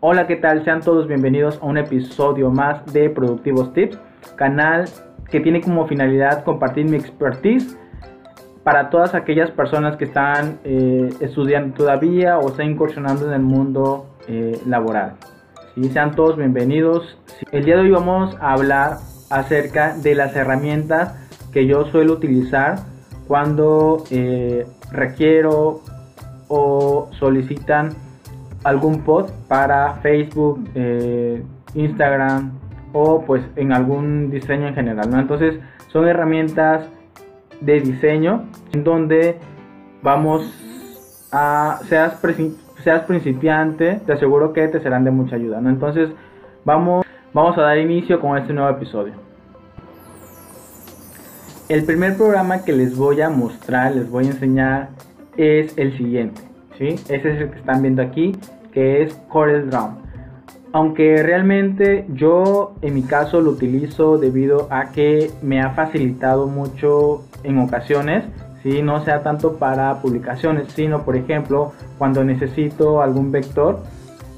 Hola, ¿qué tal? Sean todos bienvenidos a un episodio más de Productivos Tips, canal que tiene como finalidad compartir mi expertise para todas aquellas personas que están eh, estudiando todavía o están incursionando en el mundo eh, laboral. ¿Sí? Sean todos bienvenidos. El día de hoy vamos a hablar acerca de las herramientas que yo suelo utilizar cuando eh, requiero o solicitan algún post para Facebook, eh, Instagram o pues en algún diseño en general, ¿no? Entonces son herramientas de diseño en donde vamos a, seas, seas principiante, te aseguro que te serán de mucha ayuda, ¿no? Entonces vamos, vamos a dar inicio con este nuevo episodio. El primer programa que les voy a mostrar, les voy a enseñar es el siguiente, ¿sí? Ese es el que están viendo aquí que es Corel Draw. Aunque realmente yo en mi caso lo utilizo debido a que me ha facilitado mucho en ocasiones, si no sea tanto para publicaciones, sino por ejemplo cuando necesito algún vector,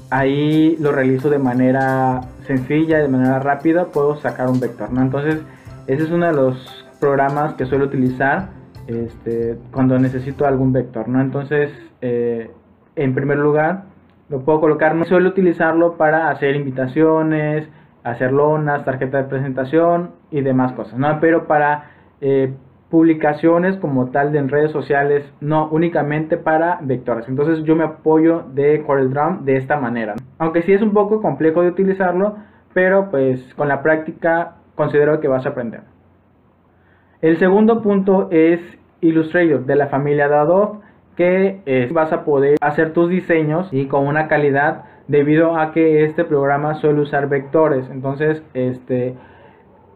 ahí lo realizo de manera sencilla, de manera rápida, puedo sacar un vector, ¿no? Entonces, ese es uno de los programas que suelo utilizar este, cuando necesito algún vector, ¿no? Entonces, eh, en primer lugar, lo puedo colocar, no suelo utilizarlo para hacer invitaciones, hacer lonas, tarjeta de presentación y demás cosas, ¿no? Pero para eh, publicaciones como tal de en redes sociales, no, únicamente para vectores. Entonces yo me apoyo de CorelDRAW de esta manera. Aunque sí es un poco complejo de utilizarlo, pero pues con la práctica considero que vas a aprender. El segundo punto es Illustrator de la familia de Adobe que eh, vas a poder hacer tus diseños y con una calidad debido a que este programa suele usar vectores. Entonces este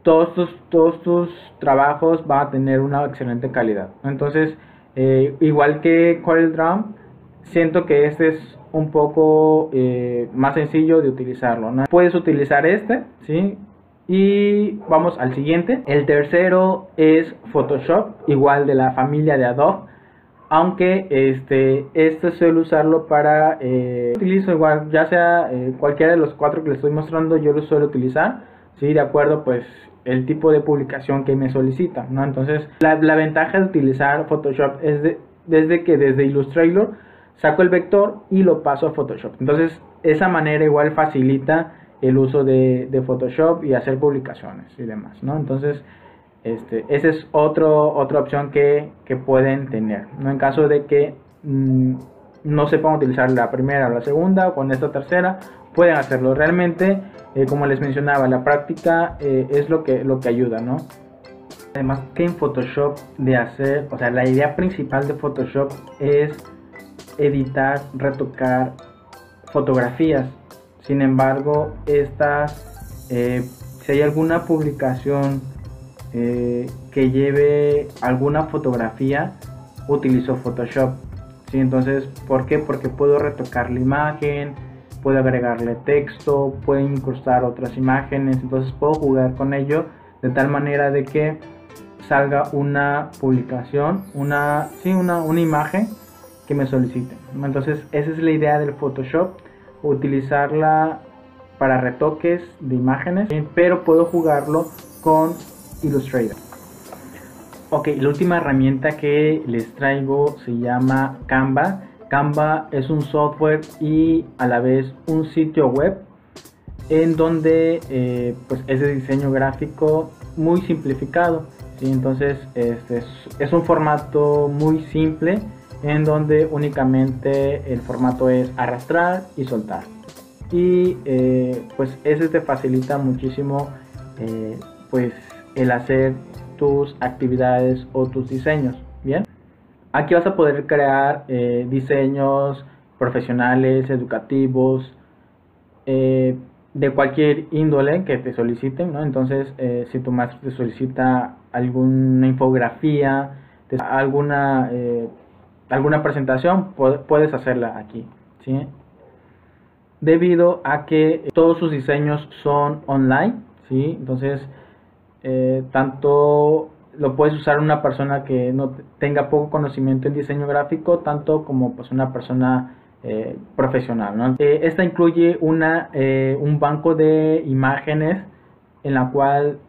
todos tus, todos tus trabajos van a tener una excelente calidad. Entonces eh, igual que CorelDRAW siento que este es un poco eh, más sencillo de utilizarlo puedes utilizar este sí y vamos al siguiente. El tercero es Photoshop igual de la familia de Adobe aunque este, este suelo usarlo para, eh, utilizo igual, ya sea eh, cualquiera de los cuatro que les estoy mostrando, yo lo suelo utilizar, ¿sí? De acuerdo, pues, el tipo de publicación que me solicitan, ¿no? Entonces, la, ventaja de utilizar Photoshop es desde que desde Illustrator saco el vector y lo paso a Photoshop. Entonces, esa manera igual facilita el uso de, de Photoshop y hacer publicaciones y demás, ¿no? Entonces, este, esa es otro, otra opción que, pueden tener. ¿no? En caso de que mm, no sepan utilizar la primera o la segunda o con esta tercera, pueden hacerlo. Realmente, eh, como les mencionaba, la práctica eh, es lo que, lo que ayuda, ¿no? Además que en Photoshop de hacer, o sea, la idea principal de Photoshop es editar, retocar fotografías. Sin embargo, estas, eh, si hay alguna publicación eh, que lleve alguna fotografía, utilizo Photoshop. ¿sí? Entonces, ¿por qué? Porque puedo retocar la imagen, puedo agregarle texto, puedo incrustar otras imágenes, entonces puedo jugar con ello de tal manera de que salga una publicación, una, sí, una, una imagen que me soliciten. Entonces, esa es la idea del Photoshop, utilizarla para retoques de imágenes, pero puedo jugarlo con Illustrator. Ok, la última herramienta que les traigo se llama Canva. Canva es un software y a la vez un sitio web en donde eh, pues es de diseño gráfico muy simplificado. ¿sí? Entonces este es, un formato muy simple en donde únicamente el formato es arrastrar y soltar. Y eh, pues ese te facilita muchísimo eh, pues el hacer tus actividades o tus diseños. Bien, aquí vas a poder crear eh, diseños profesionales, educativos, eh, de cualquier índole que te soliciten, ¿no? Entonces, eh, si tu maestro te solicita alguna infografía, alguna, alguna presentación, puedes hacerla aquí, ¿sí? Debido a que todos sus diseños son online, ¿sí? Entonces, eh, tanto lo puedes usar una persona que no tenga poco conocimiento en diseño gráfico, tanto como pues una persona eh, profesional. Eh, esta incluye una, un banco de imágenes en la cual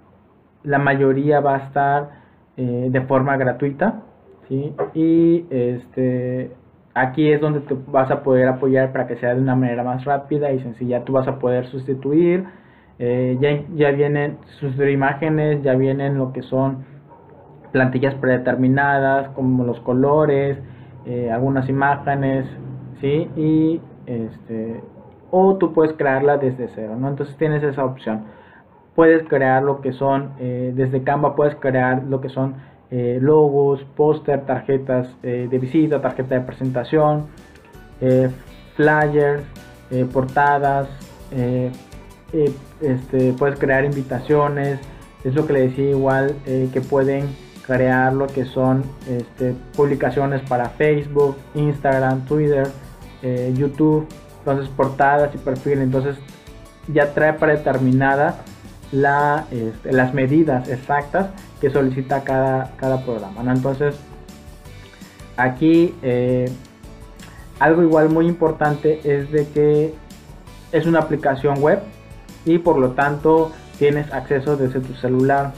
la mayoría va a estar de forma gratuita. Y este, aquí es donde te vas a poder apoyar para que sea de una manera más rápida y sencilla. Tú vas a poder sustituir. Ya, ya vienen sus imágenes, ya vienen lo que son plantillas predeterminadas como los colores, eh, algunas imágenes, ¿sí? Y este, o tú puedes crearla desde cero, ¿no? Entonces tienes esa opción. Puedes crear lo que son, eh, desde Canva puedes crear lo que son eh, logos, póster, tarjetas de visita, tarjeta de presentación, flyers, portadas, este, puedes crear invitaciones, es lo que le decía igual que pueden crear lo que son este, publicaciones para Facebook, Instagram, Twitter, eh, YouTube, entonces portadas y perfiles, entonces ya trae predeterminada la, este, las medidas exactas que solicita cada, cada programa. Entonces aquí eh, algo igual muy importante es de que es una aplicación web y por lo tanto tienes acceso desde tu celular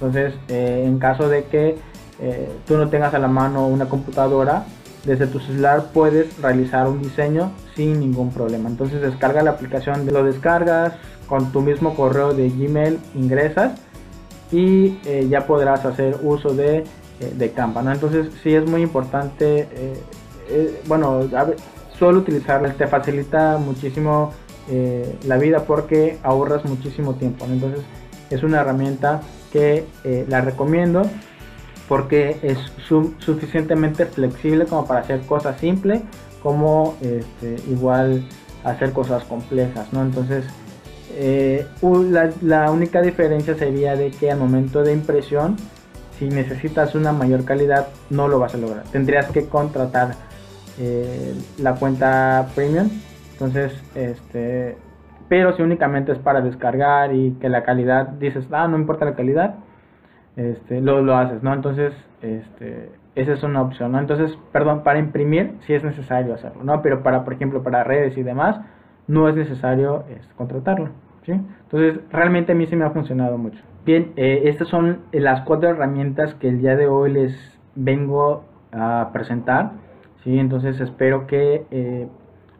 entonces, eh, en caso de que eh, tú no tengas a la mano una computadora, desde tu celular puedes realizar un diseño sin ningún problema. Entonces, descarga la aplicación, lo descargas con tu mismo correo de Gmail, ingresas y eh, ya podrás hacer uso de, de Canva. Entonces, sí es muy importante, bueno, utilizarla te facilita muchísimo la vida porque ahorras muchísimo tiempo. Entonces, es una herramienta que eh, la recomiendo porque es suficientemente flexible como para hacer cosas simples como este, igual hacer cosas complejas ¿no? entonces eh, la, única diferencia sería de que al momento de impresión si necesitas una mayor calidad no lo vas a lograr tendrías que contratar eh, la cuenta premium entonces este pero si únicamente es para descargar y que la calidad dices, ah, no importa la calidad, este, lo, lo haces, ¿no? Entonces, este, esa es una opción, ¿no? Entonces, perdón, para imprimir sí es necesario hacerlo, ¿no? Pero para, por ejemplo, para redes y demás, no es necesario este, contratarlo, ¿sí? Entonces, realmente a mí sí me ha funcionado mucho. Bien, eh, estas son las cuatro herramientas que el día de hoy les vengo a presentar, ¿sí? Entonces, espero que... Eh,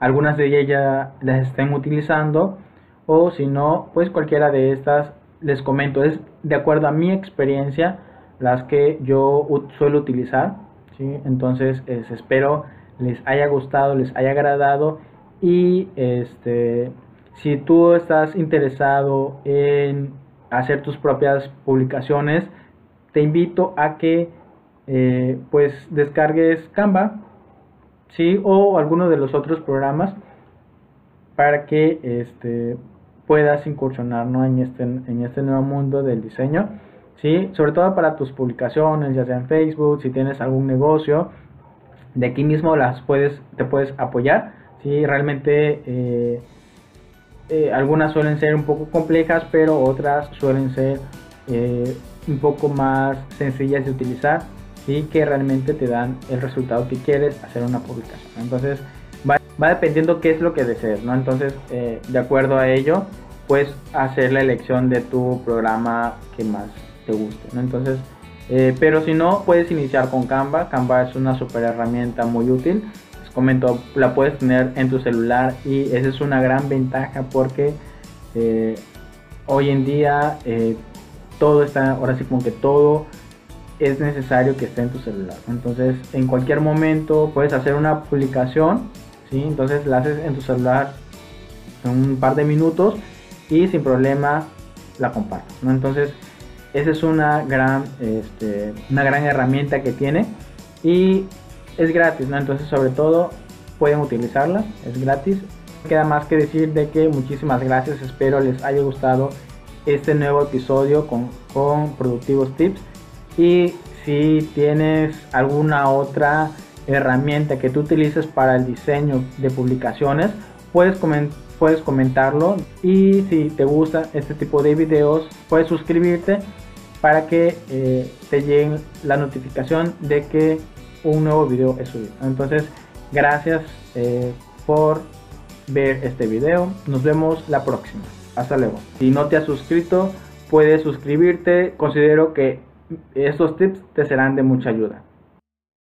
algunas de ellas ya las estén utilizando o si no, pues cualquiera de estas les comento, es de acuerdo a mi experiencia las que yo suelo utilizar, ¿sí? entonces espero les haya gustado, les haya agradado y este si tú estás interesado en hacer tus propias publicaciones, te invito a que eh, pues descargues Canva, ¿sí? O alguno de los otros programas para que este, puedas incursionar en, este, en este nuevo mundo del diseño, ¿sí? Sobre todo para tus publicaciones, ya sea en Facebook, si tienes algún negocio, de aquí mismo las puedes, te puedes apoyar, ¿sí? Realmente eh, eh, algunas suelen ser un poco complejas, pero otras suelen ser eh, un poco más sencillas de utilizar y que realmente te dan el resultado que quieres hacer una publicación. Entonces va, va dependiendo qué es lo que desees, ¿no? Entonces eh, de acuerdo a ello puedes hacer la elección de tu programa que más te guste, ¿no? Entonces, eh, pero si no, puedes iniciar con Canva. Canva es una super herramienta muy útil. Les comento, la puedes tener en tu celular y esa es una gran ventaja porque eh, hoy en día todo está, ahora sí como que todo es necesario que esté en tu celular. Entonces, en cualquier momento puedes hacer una publicación, ¿sí? Entonces la haces en tu celular en un par de minutos y sin problema la compartes, ¿no? Entonces, esa es una gran, este, una gran herramienta que tiene y es gratis, ¿no? Entonces, sobre todo, pueden utilizarla, es gratis. queda más que decir de que muchísimas gracias, espero les haya gustado este nuevo episodio con, con Productivos Tips. Y si tienes alguna otra herramienta que tú utilices para el diseño de publicaciones, puedes, puedes comentarlo. Y si te gusta este tipo de videos, puedes suscribirte para que eh, te llegue la notificación de que un nuevo video es subido. Entonces, Gracias eh, por ver este video. Nos vemos la próxima. Hasta luego. Si no te has suscrito, puedes suscribirte. Considero que estos tips te serán de mucha ayuda.